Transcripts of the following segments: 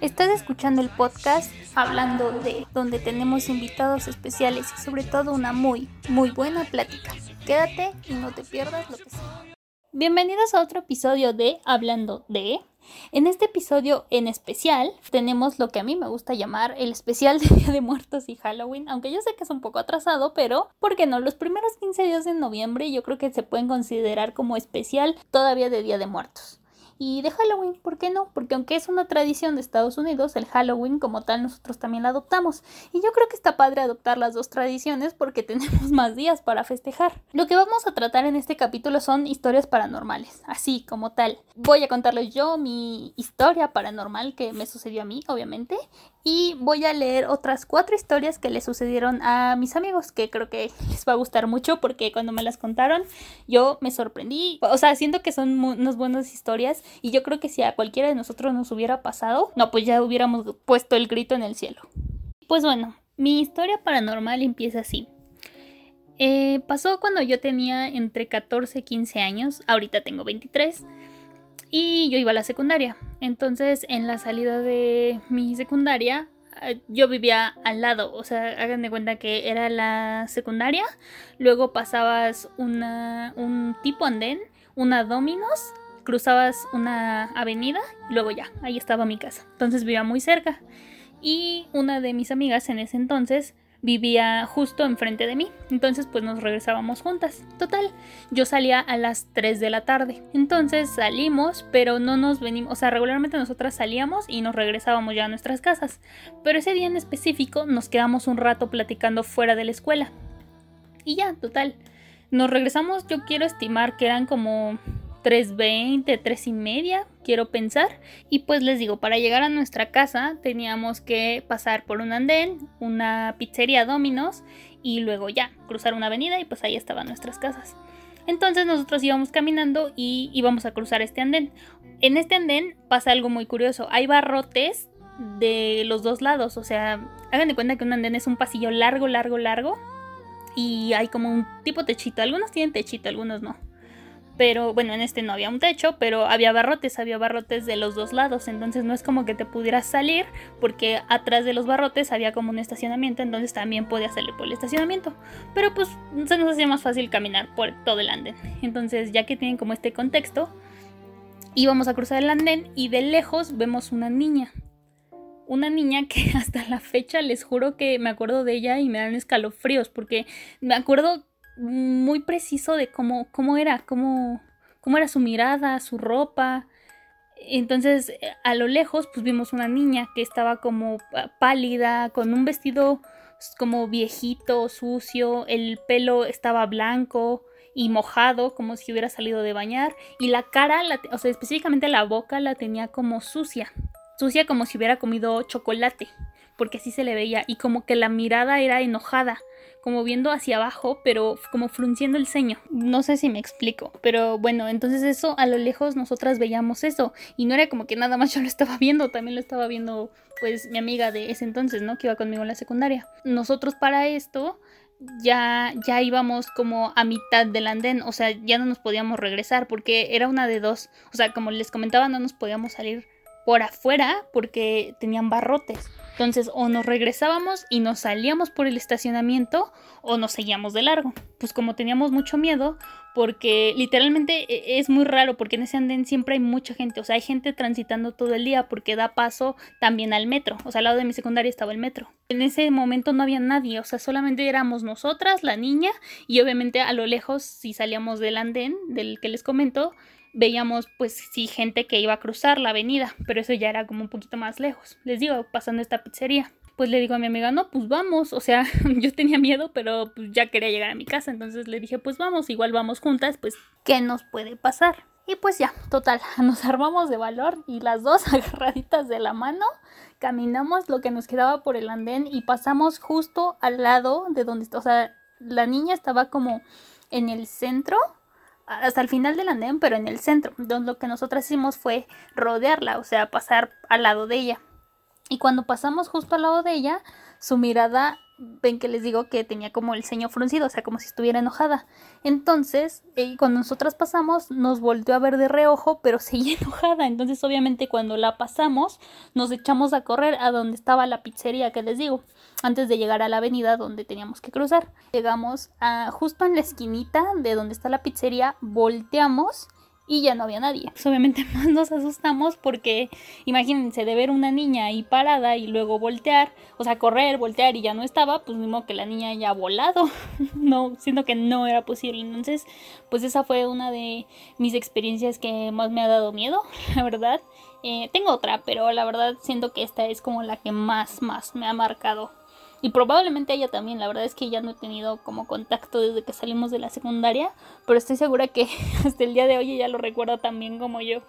Estás escuchando el podcast Hablando de, donde tenemos invitados especiales y sobre todo una muy, muy buena plática. Quédate y no te pierdas lo que sea. Bienvenidos a otro episodio de Hablando de. En este episodio en especial tenemos lo que a mí me gusta llamar el especial de Día de Muertos y Halloween, aunque yo sé que es un poco atrasado, pero ¿por qué no? Los primeros 15 días de noviembre yo creo que se pueden considerar como especial todavía de Día de Muertos y de Halloween, ¿por qué no? Porque aunque es una tradición de Estados Unidos, el Halloween como tal nosotros también la adoptamos. Y yo creo que está padre adoptar las dos tradiciones porque tenemos más días para festejar. Lo que vamos a tratar en este capítulo son historias paranormales, así como tal. Voy a contarles yo mi historia paranormal que me sucedió a mí, obviamente, y voy a leer otras cuatro historias que le sucedieron a mis amigos, que creo que les va a gustar mucho porque cuando me las contaron yo me sorprendí. O sea, siento que son unas buenas historias y yo creo que si a cualquiera de nosotros nos hubiera pasado, no, pues ya hubiéramos puesto el grito en el cielo. Pues bueno, mi historia paranormal empieza así. Eh, pasó cuando yo tenía entre 14 y 15 años, ahorita tengo 23 y yo iba a la secundaria. Entonces, en la salida de mi secundaria, eh, yo vivía al lado, o sea, hagan de cuenta que era la secundaria, luego pasabas una, un tipo andén, una Dominos, cruzabas una avenida y luego ya, ahí estaba mi casa. Entonces vivía muy cerca. Y una de mis amigas en ese entonces vivía justo enfrente de mí. Entonces pues nos regresábamos juntas. Total, yo salía a las 3 de la tarde. Entonces salimos, pero no nos venimos, o sea, regularmente nosotras salíamos y nos regresábamos ya a nuestras casas. Pero ese día en específico nos quedamos un rato platicando fuera de la escuela. Y ya, total. Nos regresamos, yo quiero estimar que eran como 3.20, 3 y media, quiero pensar. Y pues les digo, para llegar a nuestra casa teníamos que pasar por un andén, una pizzería Dominos y luego ya cruzar una avenida y pues ahí estaban nuestras casas. Entonces nosotros íbamos caminando y íbamos a cruzar este andén. En este andén pasa algo muy curioso. Hay barrotes de los dos lados. O sea, hagan de cuenta que un andén es un pasillo largo, largo, largo. Y hay como un tipo techito. Algunos tienen techito, algunos no pero bueno, en este no había un techo, pero había barrotes, había barrotes de los dos lados, entonces no es como que te pudieras salir, porque atrás de los barrotes había como un estacionamiento, entonces también podías salir por el estacionamiento, pero pues se nos hacía más fácil caminar por todo el andén, entonces ya que tienen como este contexto, íbamos a cruzar el andén y de lejos vemos una niña, una niña que hasta la fecha les juro que me acuerdo de ella y me dan escalofríos, porque me acuerdo muy preciso de cómo, cómo era, cómo, cómo era su mirada, su ropa. Entonces, a lo lejos, pues vimos una niña que estaba como pálida, con un vestido como viejito, sucio, el pelo estaba blanco y mojado, como si hubiera salido de bañar, y la cara, o sea, específicamente la boca la tenía como sucia, sucia como si hubiera comido chocolate, porque así se le veía, y como que la mirada era enojada, como viendo hacia abajo, pero como frunciendo el ceño. No sé si me explico, pero bueno, entonces eso a lo lejos nosotras veíamos eso y no era como que nada más yo lo estaba viendo, también lo estaba viendo pues mi amiga de ese entonces, ¿no? Que iba conmigo en la secundaria. Nosotros para esto ya, ya íbamos como a mitad del andén, o sea, ya no nos podíamos regresar porque era una de dos, o sea, como les comentaba, no nos podíamos salir por afuera porque tenían barrotes. Entonces o nos regresábamos y nos salíamos por el estacionamiento o nos seguíamos de largo. Pues como teníamos mucho miedo, porque literalmente e, es muy raro, porque en ese andén siempre hay mucha gente, o sea, hay gente transitando todo el día porque da paso también al metro, o sea, al lado de mi secundaria estaba el metro. En ese momento no había nadie, o sea, solamente éramos nosotras, la niña, y obviamente a lo lejos, si salíamos del andén, del que les comento, veíamos pues sí gente que iba a cruzar la avenida, pero eso ya era como un poquito más lejos. Les digo, pasando esta pizzería. Pues le digo a mi amiga, no, pues vamos. O sea, yo tenía miedo, pero pues, ya quería llegar a mi casa. Entonces le dije, pues vamos, igual vamos juntas, pues, ¿qué nos puede pasar? Y pues ya, total, nos armamos de valor y las dos agarraditas de la mano caminamos lo que nos quedaba por el andén y pasamos justo al lado de donde, o sea, la niña estaba como en el centro hasta el final del andén, pero en el centro. Entonces lo que nosotras hicimos fue rodearla, o sea, pasar al lado de ella. Y cuando pasamos justo al lado de ella, su mirada ven que les digo que tenía como el ceño fruncido, o sea, como si estuviera enojada. Entonces, eh, cuando nosotras pasamos, nos volteó a ver de reojo, pero seguía enojada. Entonces, obviamente, cuando la pasamos, nos echamos a correr a donde estaba la pizzería que les digo, antes de llegar a la avenida donde teníamos que cruzar. Llegamos a justo en la esquinita de donde está la pizzería, volteamos y ya no había nadie. Pues obviamente más nos asustamos porque imagínense de ver una niña ahí parada y luego voltear, o sea, correr, voltear y ya no estaba, pues mismo que la niña haya volado. no, siento que no era posible. Entonces, pues esa fue una de mis experiencias que más me ha dado miedo, la verdad. Eh, tengo otra, pero la verdad siento que esta es como la que más, más me ha marcado y probablemente ella también, la verdad es que ya no he tenido como contacto desde que salimos de la secundaria, pero estoy segura que hasta el día de hoy ella lo recuerda también como yo.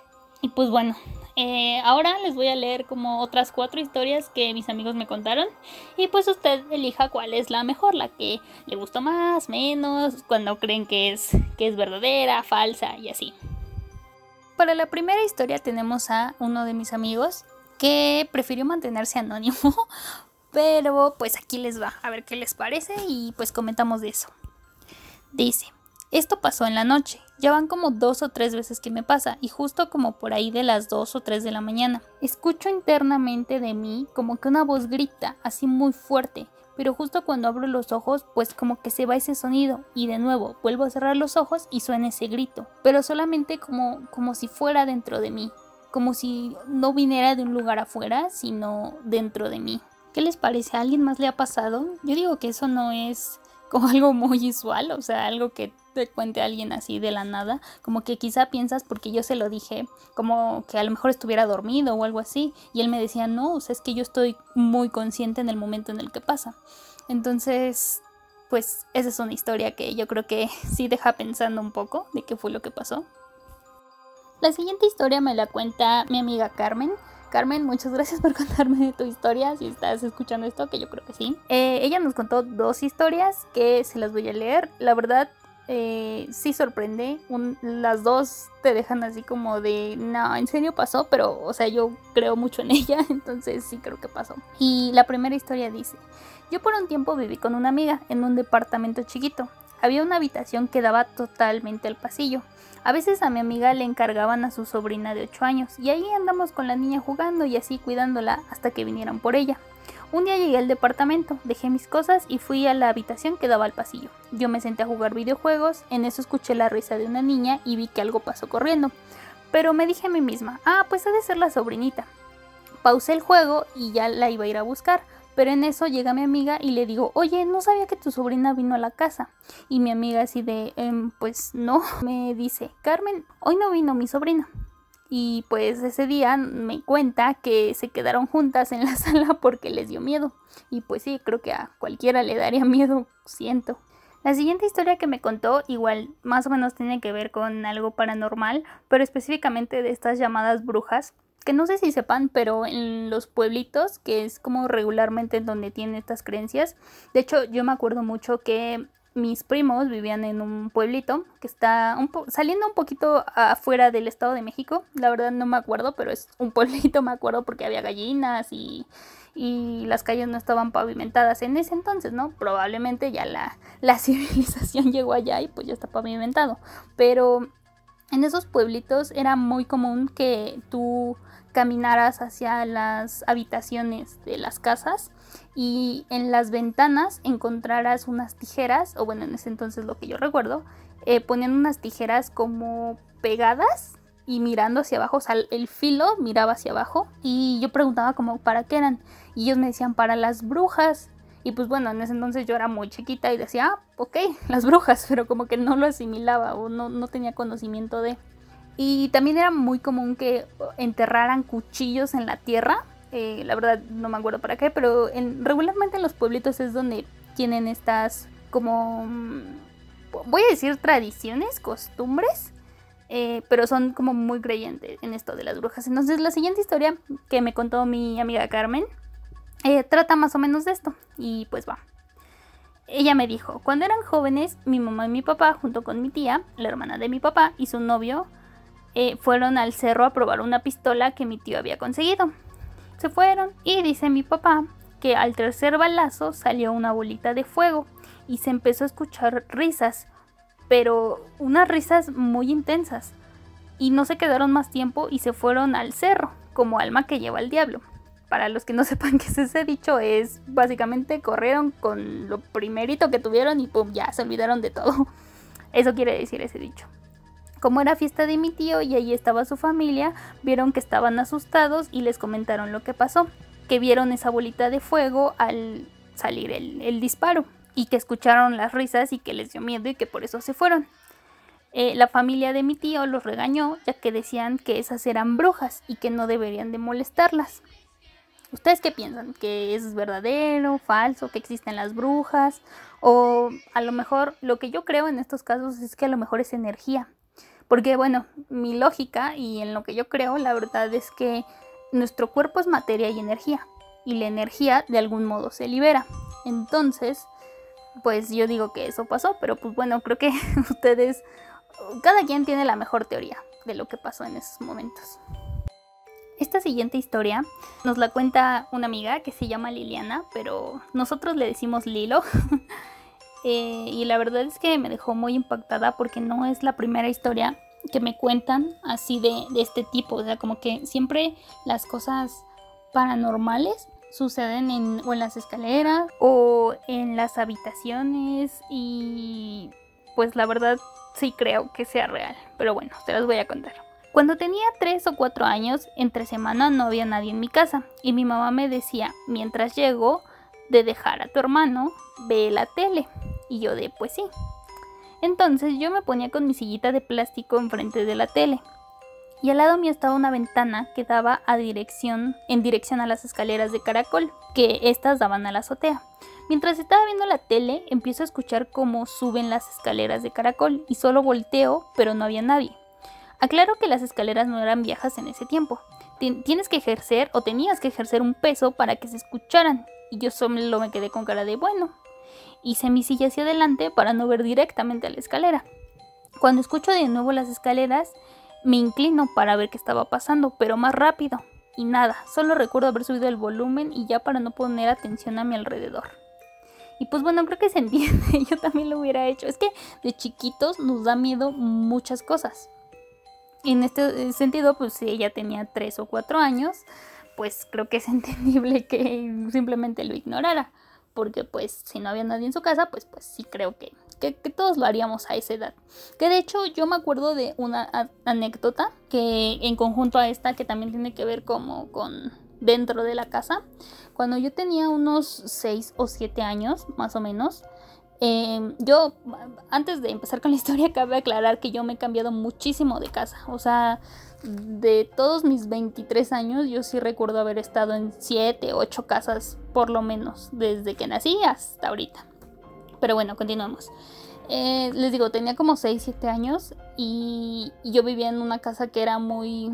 Y pues bueno, eh, ahora les voy a leer como otras cuatro historias que mis amigos me contaron y pues usted elija cuál es la mejor, la que le gustó más, menos, cuando creen que es, que es verdadera, falsa y así. Para la primera historia tenemos a uno de mis amigos que prefirió mantenerse anónimo pero pues aquí les va, a ver qué les parece y pues comentamos de eso. Dice, esto pasó en la noche, ya van como dos o tres veces que me pasa y justo como por ahí de las dos o tres de la mañana. Escucho internamente de mí como que una voz grita, así muy fuerte, pero justo cuando abro los ojos pues como que se va ese sonido y de nuevo vuelvo a cerrar los ojos y suena ese grito, pero solamente como, como si fuera dentro de mí, como si no viniera de un lugar afuera, sino dentro de mí. ¿Qué les parece? ¿A alguien más le ha pasado? Yo digo que eso no es como algo muy usual, o sea, algo que te cuente alguien así de la nada, como que quizá piensas porque yo se lo dije, como que a lo mejor estuviera dormido o algo así, y él me decía, no, o sea, es que yo estoy muy consciente en el momento en el que pasa. Entonces, pues esa es una historia que yo creo que sí deja pensando un poco de qué fue lo que pasó. La siguiente historia me la cuenta mi amiga Carmen. Carmen, muchas gracias por contarme tu historia, si estás escuchando esto, que yo creo que sí. Eh, ella nos contó dos historias que se las voy a leer. La verdad, eh, sí sorprende. las dos te dejan así como de, no, en serio pasó, pero, o sea, yo creo mucho en ella, entonces sí creo que pasó. Y la primera historia dice, yo por un tiempo viví con una amiga en un departamento chiquito. Había una habitación que daba totalmente al pasillo. A veces a mi amiga le encargaban a su sobrina de 8 años y ahí andamos con la niña jugando y así cuidándola hasta que vinieran por ella. Un día llegué al departamento, dejé mis cosas y fui a la habitación que daba al pasillo. Yo me senté a jugar videojuegos, en eso escuché la risa de una niña y vi que algo pasó corriendo. Pero me dije a mí misma, ah, pues ha de ser la sobrinita. Pausé el juego y ya la iba a ir a buscar, pero en eso llega mi amiga y le digo, oye, no sabía que tu sobrina vino a la casa. Y mi amiga así de, em, pues no, me dice, Carmen, hoy no vino mi sobrina. Y pues ese día me cuenta que se quedaron juntas en la sala porque les dio miedo. Y pues sí, creo que a cualquiera le daría miedo, siento. La siguiente historia que me contó igual más o menos tiene que ver con algo paranormal, pero específicamente de estas llamadas brujas que no sé si sepan, pero en los pueblitos, que es como regularmente donde tienen estas creencias, de hecho yo me acuerdo mucho que mis primos vivían en un pueblito que está saliendo un poquito afuera del Estado de México. La verdad no me acuerdo, pero es un pueblito, me acuerdo porque había gallinas y, y las calles no estaban pavimentadas en ese entonces, ¿no? Probablemente ya la, la civilización llegó allá y pues ya está pavimentado. Pero en esos pueblitos era muy común que tú caminaras hacia las habitaciones de las casas y en las ventanas encontraras unas tijeras, o bueno, en ese entonces lo que yo recuerdo, eh, ponían unas tijeras como pegadas y mirando hacia abajo, o sea, el filo miraba hacia abajo y yo preguntaba como para qué eran y ellos me decían para las brujas y pues bueno, en ese entonces yo era muy chiquita y decía, ah, ok, las brujas, pero como que no lo asimilaba o no, no tenía conocimiento de... Y también era muy común que enterraran cuchillos en la tierra. Eh, la verdad no me acuerdo para qué, pero en, regularmente en los pueblitos es donde tienen estas como... Mm, voy a decir tradiciones, costumbres. Eh, pero son como muy creyentes en esto de las brujas. Entonces la siguiente historia que me contó mi amiga Carmen eh, trata más o menos de esto. Y pues va. Ella me dijo, cuando eran jóvenes, mi mamá y mi papá, junto con mi tía, la hermana de mi papá y su novio, eh, fueron al cerro a probar una pistola que mi tío había conseguido. Se fueron y dice mi papá que al tercer balazo salió una bolita de fuego y se empezó a escuchar risas, pero unas risas muy intensas. Y no se quedaron más tiempo y se fueron al cerro, como alma que lleva al diablo. Para los que no sepan qué es ese dicho, es básicamente corrieron con lo primerito que tuvieron y pum, ya se olvidaron de todo. Eso quiere decir ese dicho. Como era fiesta de mi tío y allí estaba su familia, vieron que estaban asustados y les comentaron lo que pasó, que vieron esa bolita de fuego al salir el, disparo y que escucharon las risas y que les dio miedo y que por eso se fueron. Eh, la familia de mi tío los regañó ya que decían que esas eran brujas y que no deberían de molestarlas. ¿Ustedes qué piensan? ¿Que es verdadero, falso, que existen las brujas? O a lo mejor lo que yo creo en estos casos es que a lo mejor es energía. Porque bueno, mi lógica y en lo que yo creo, la verdad es que nuestro cuerpo es materia y energía. Y la energía de algún modo se libera. Entonces, pues yo digo que eso pasó, pero pues bueno, creo que ustedes, cada quien tiene la mejor teoría de lo que pasó en esos momentos. Esta siguiente historia nos la cuenta una amiga que se llama Liliana, pero nosotros le decimos Lilo. Eh, y la verdad es que me dejó muy impactada porque no es la primera historia que me cuentan así de, de este tipo. O sea, como que siempre las cosas paranormales suceden en, o en las escaleras o en las habitaciones y pues la verdad sí creo que sea real. Pero bueno, te las voy a contar. Cuando tenía 3 o 4 años, entre semana no había nadie en mi casa y mi mamá me decía, mientras llego de dejar a tu hermano, ve la tele. Y yo de, pues sí. Entonces yo me ponía con mi sillita de plástico enfrente de la tele. Y al lado mío estaba una ventana que daba en dirección a las escaleras de caracol, que estas daban a la azotea. Mientras estaba viendo la tele, empiezo a escuchar cómo suben las escaleras de caracol y solo volteo, pero no había nadie. Aclaro que las escaleras no eran viejas en ese tiempo. Tienes que ejercer o tenías que ejercer un peso para que se escucharan. Y yo solo me quedé con cara de bueno. Hice mi silla hacia adelante para no ver directamente a la escalera. Cuando escucho de nuevo las escaleras, me inclino para ver qué estaba pasando, pero más rápido. Y nada, solo recuerdo haber subido el volumen y ya para no poner atención a mi alrededor. Y pues bueno, creo que se entiende, yo también lo hubiera hecho. Es que de chiquitos nos da miedo muchas cosas en este sentido, pues si ella tenía 3 o 4 años, pues creo que es entendible que simplemente lo ignorara. Porque pues si no había nadie en su casa, pues, pues sí creo que, que, todos lo haríamos a esa edad. Que de hecho yo me acuerdo de una anécdota que en conjunto a esta, que también tiene que ver como con dentro de la casa. Cuando yo tenía unos 6 o 7 años, más o menos, Em, yo, antes de empezar con la historia, cabe aclarar que yo me he cambiado muchísimo de casa. O sea, de todos mis 23 años, yo sí recuerdo haber estado en 7, 8 casas, por lo menos, desde que nací hasta ahorita. Pero bueno, continuamos. Eh, les digo, tenía como 6, 7 años y, y yo vivía en una casa que era muy...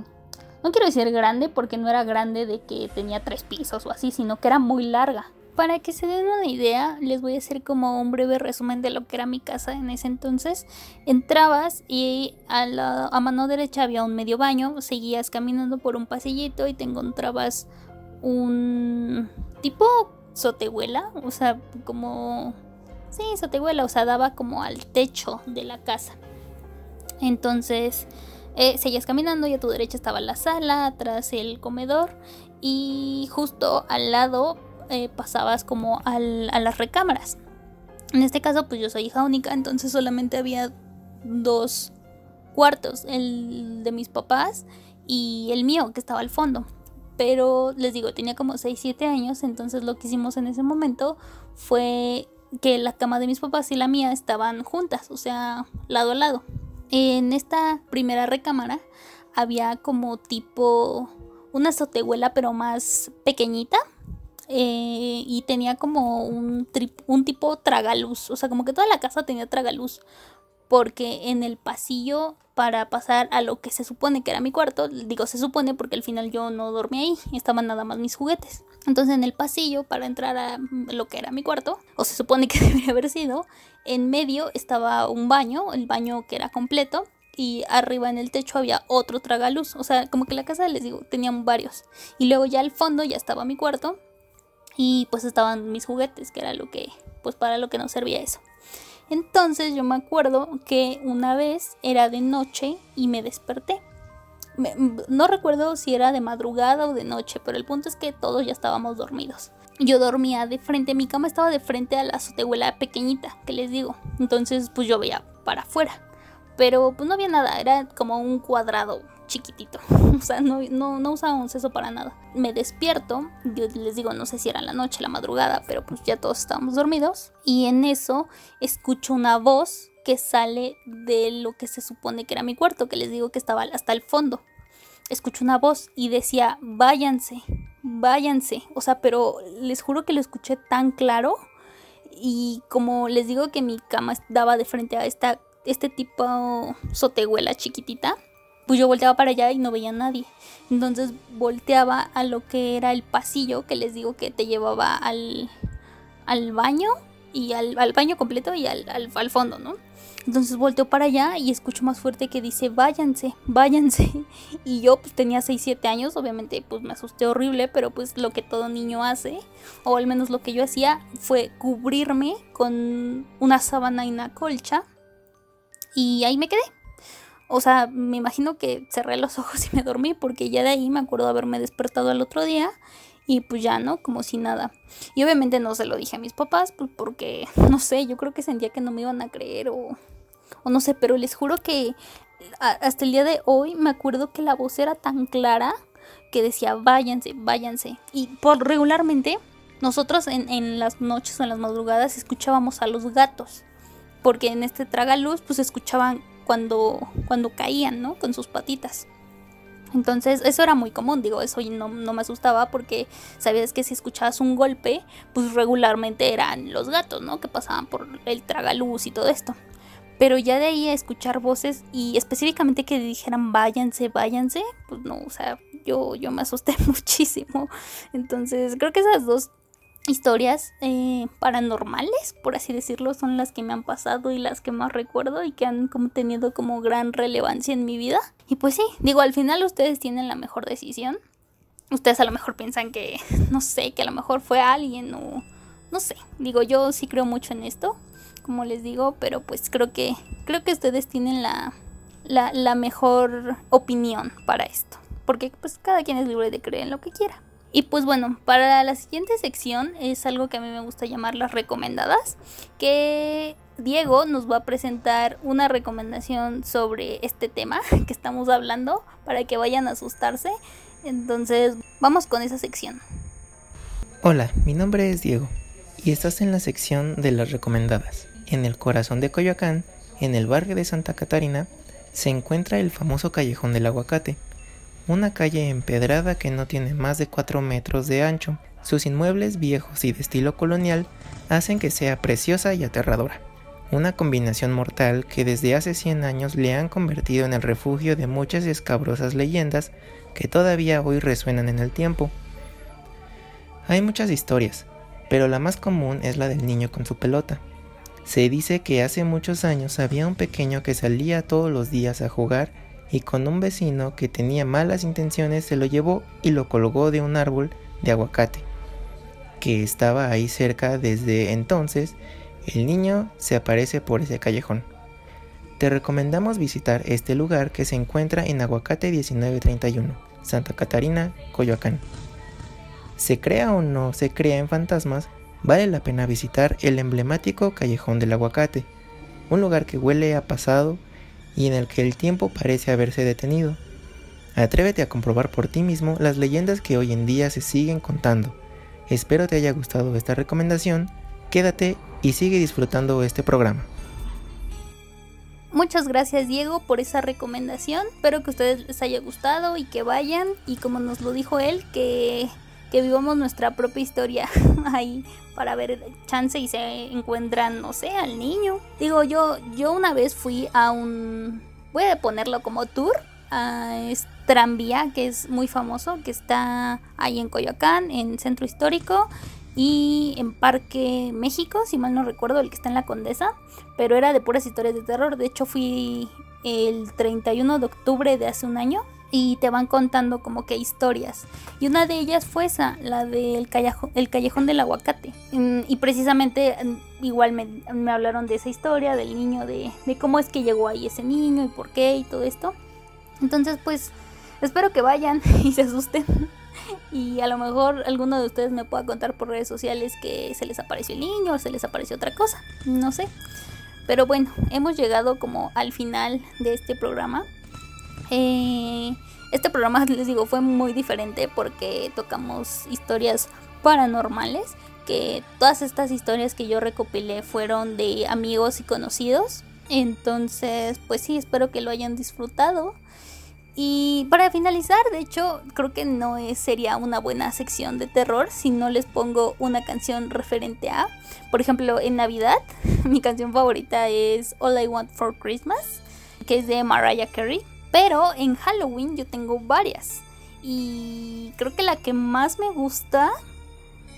No quiero decir grande porque no era grande de que tenía tres pisos o así, sino que era muy larga. Para que se den una idea, les voy a hacer como un breve resumen de lo que era mi casa en ese entonces. Entrabas y a, la, a mano derecha había un medio baño, seguías caminando por un pasillito y te encontrabas un tipo sotehuela, o sea, como... Sí, sotehuela, o sea, daba como al techo de la casa. Entonces, eh, seguías caminando y a tu derecha estaba la sala, atrás el comedor y justo al lado eh, pasabas como a las recámaras. En este caso, pues yo soy hija única, entonces solamente había dos cuartos, el de mis papás y el mío, que estaba al fondo. Pero les digo, tenía como 6, 7 años, entonces lo que hicimos en ese momento fue que la cama de mis papás y la mía estaban juntas, o sea, lado a lado. En esta primera recámara había como tipo una azotehuela pero más pequeñita, eh, y tenía como un, un tipo tragaluz, o sea, como que toda la casa tenía tragaluz, porque en el pasillo para pasar a lo que se supone que era mi cuarto, digo se supone porque al final yo no dormí ahí, estaban nada más mis juguetes. Entonces en el pasillo para entrar a lo que era mi cuarto, o se supone que debería haber sido, en medio estaba un baño, el baño que era completo, y arriba en el techo había otro tragaluz. O sea, como que la casa, les digo, tenían varios. Y luego ya al fondo ya estaba mi cuarto y pues estaban mis juguetes, que era lo que, pues para lo que nos servía eso. Entonces yo me acuerdo que una vez era de noche y me desperté. no recuerdo si era de madrugada o de noche, pero el punto es que todos ya estábamos dormidos. Yo dormía de frente, mi cama estaba de frente a la azotehuela pequeñita, que les digo. Entonces pues yo veía para afuera. Pero pues no había nada, era como un cuadrado chiquitito. O sea, no, no, no usábamos eso para nada. Me despierto, yo les digo, no sé si era la noche, la madrugada, pero pues ya todos estábamos dormidos. Y en eso escucho una voz que sale de lo que se supone que era mi cuarto, que les digo que estaba hasta el fondo. Escucho una voz y decía, váyanse, váyanse. O sea, pero les juro que lo escuché tan claro. Y como les digo que mi cama daba de frente a esta, este tipo sotehuela chiquitita, pues yo volteaba para allá y no veía a nadie. Entonces volteaba a lo que era el pasillo que les digo que te llevaba al, al baño y al, baño completo y al, al, fondo, ¿no? Entonces volteo para allá y escucho más fuerte que dice, váyanse, váyanse. Y yo pues tenía 6, 7 años, obviamente pues me asusté horrible, pero pues lo que todo niño hace, o al menos lo que yo hacía, fue cubrirme con una sábana y una colcha. Y ahí me quedé. O sea, me imagino que cerré los ojos y me dormí porque ya de ahí me acuerdo haberme despertado al otro día y pues ya, ¿no? Como si nada. Y obviamente no se lo dije a mis papás, pues porque, no sé, yo creo que sentía que no me iban a creer o, o no sé, pero les juro que hasta el día de hoy me acuerdo que la voz era tan clara que decía, váyanse, váyanse. Y por regularmente, nosotros en, en las noches o en las madrugadas escuchábamos a los gatos, porque en este tragaluz pues escuchaban cuando, cuando caían, ¿no? Con sus patitas. Entonces eso era muy común, digo, eso no, no, me asustaba porque sabías que si escuchabas un golpe, pues regularmente eran los gatos, ¿no? Que pasaban por el tragaluz y todo esto. Pero ya de ahí a escuchar voces y específicamente que dijeran váyanse, váyanse, pues no, o sea, yo, yo me asusté muchísimo. Entonces creo que esas dos historias eh, paranormales, por así decirlo, son las que me han pasado y las que más recuerdo y que han como tenido como gran relevancia en mi vida. Y pues sí, digo, al final ustedes tienen la mejor decisión. Ustedes a lo mejor piensan que, no sé, que a lo mejor fue alguien o no sé. Digo, yo sí creo mucho en esto, como les digo, pero pues creo que creo que ustedes tienen la la, la mejor opinión para esto, porque pues cada quien es libre de creer en lo que quiera. Y pues bueno, para la siguiente sección es algo que a mí me gusta llamar las recomendadas, que Diego nos va a presentar una recomendación sobre este tema que estamos hablando para que vayan a asustarse. Entonces, vamos con esa sección. Hola, mi nombre es Diego y estás en la sección de las recomendadas. En el corazón de Coyoacán, en el barrio de Santa Catarina, se encuentra el famoso callejón del aguacate una calle empedrada que no tiene más de 4 metros de ancho. Sus inmuebles viejos y de estilo colonial hacen que sea preciosa y aterradora. Una combinación mortal que desde hace 100 años le han convertido en el refugio de muchas escabrosas leyendas que todavía hoy resuenan en el tiempo. Hay muchas historias, pero la más común es la del niño con su pelota. Se dice que hace muchos años había un pequeño que salía todos los días a jugar y con un vecino que tenía malas intenciones se lo llevó y lo colgó de un árbol de aguacate que estaba ahí cerca desde entonces. El niño se aparece por ese callejón. Te recomendamos visitar este lugar que se encuentra en Aguacate 1931, Santa Catarina, Coyoacán. Se crea o no se crea en fantasmas, vale la pena visitar el emblemático Callejón del Aguacate, un lugar que huele a pasado y en el que el tiempo parece haberse detenido. Atrévete a comprobar por ti mismo las leyendas que hoy en día se siguen contando. Espero te haya gustado esta recomendación, quédate y sigue disfrutando este programa. Muchas gracias Diego por esa recomendación, espero que a ustedes les haya gustado y que vayan y como nos lo dijo él, que, que vivamos nuestra propia historia ahí para ver chance y se encuentran, no sé, al niño. Digo, yo, yo una vez fui a un, voy a ponerlo como tour, a Tranvía, que es muy famoso, que está ahí en Coyoacán, en Centro Histórico y en Parque México, si mal no recuerdo, el que está en la Condesa, pero era de puras historias de terror. De hecho, fui el 31 de octubre de hace un año y te van contando como que historias. Y una de ellas fue esa, la del callejón, el callejón del aguacate. Y precisamente igual me, hablaron de esa historia, del niño, de, de cómo es que llegó ahí ese niño y por qué y todo esto. Entonces pues espero que vayan y se asusten. Y a lo mejor alguno de ustedes me pueda contar por redes sociales que se les apareció el niño o se les apareció otra cosa. No sé. Pero bueno, hemos llegado como al final de este programa. Eh, este programa, les digo, fue muy diferente porque tocamos historias paranormales. Que todas estas historias que yo recopilé fueron de amigos y conocidos. Entonces, pues sí, espero que lo hayan disfrutado. Y para finalizar, de hecho, creo que no sería una buena sección de terror si no les pongo una canción referente a. Por ejemplo, en Navidad, mi canción favorita es All I Want for Christmas, que es de Mariah Carey. Pero en Halloween yo tengo varias. Y creo que la que más me gusta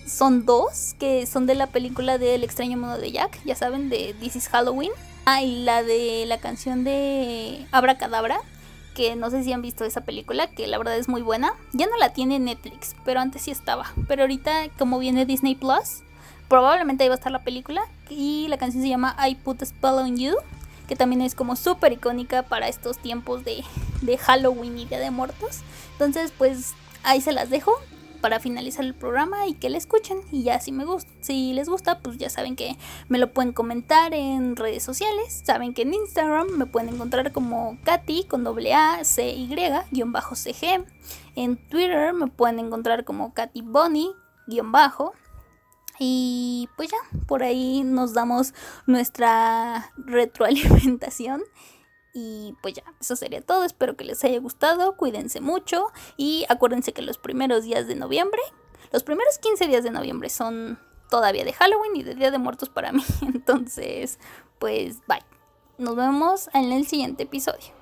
son dos, que son de la película de El extraño mundo de Jack, ya saben, de This is Halloween. Ah, y la de la canción de Abracadabra, que no sé si han visto esa película, que la verdad es muy buena. Ya no la tiene Netflix, pero antes sí estaba. Pero ahorita, como viene Disney Plus, probablemente ahí va a estar la película. Y la canción se llama I Put a Spell on You que también es como súper icónica para estos tiempos de, de Halloween y Día de Muertos. Entonces, pues ahí se las dejo para finalizar el programa y que le escuchen. Y ya si me si les gusta, pues ya saben que me lo pueden comentar en redes sociales. Saben que en Instagram me pueden encontrar como Katy con doble A C Y guion bajo CG. En Twitter me pueden encontrar como Katy Bonnie guion bajo. Y pues ya, por ahí nos damos nuestra retroalimentación. Y pues ya, eso sería todo. Espero que les haya gustado. Cuídense mucho. Y acuérdense que los primeros días de noviembre, los primeros 15 días de noviembre son todavía de Halloween y de Día de Muertos para mí. Entonces, pues bye. Nos vemos en el siguiente episodio.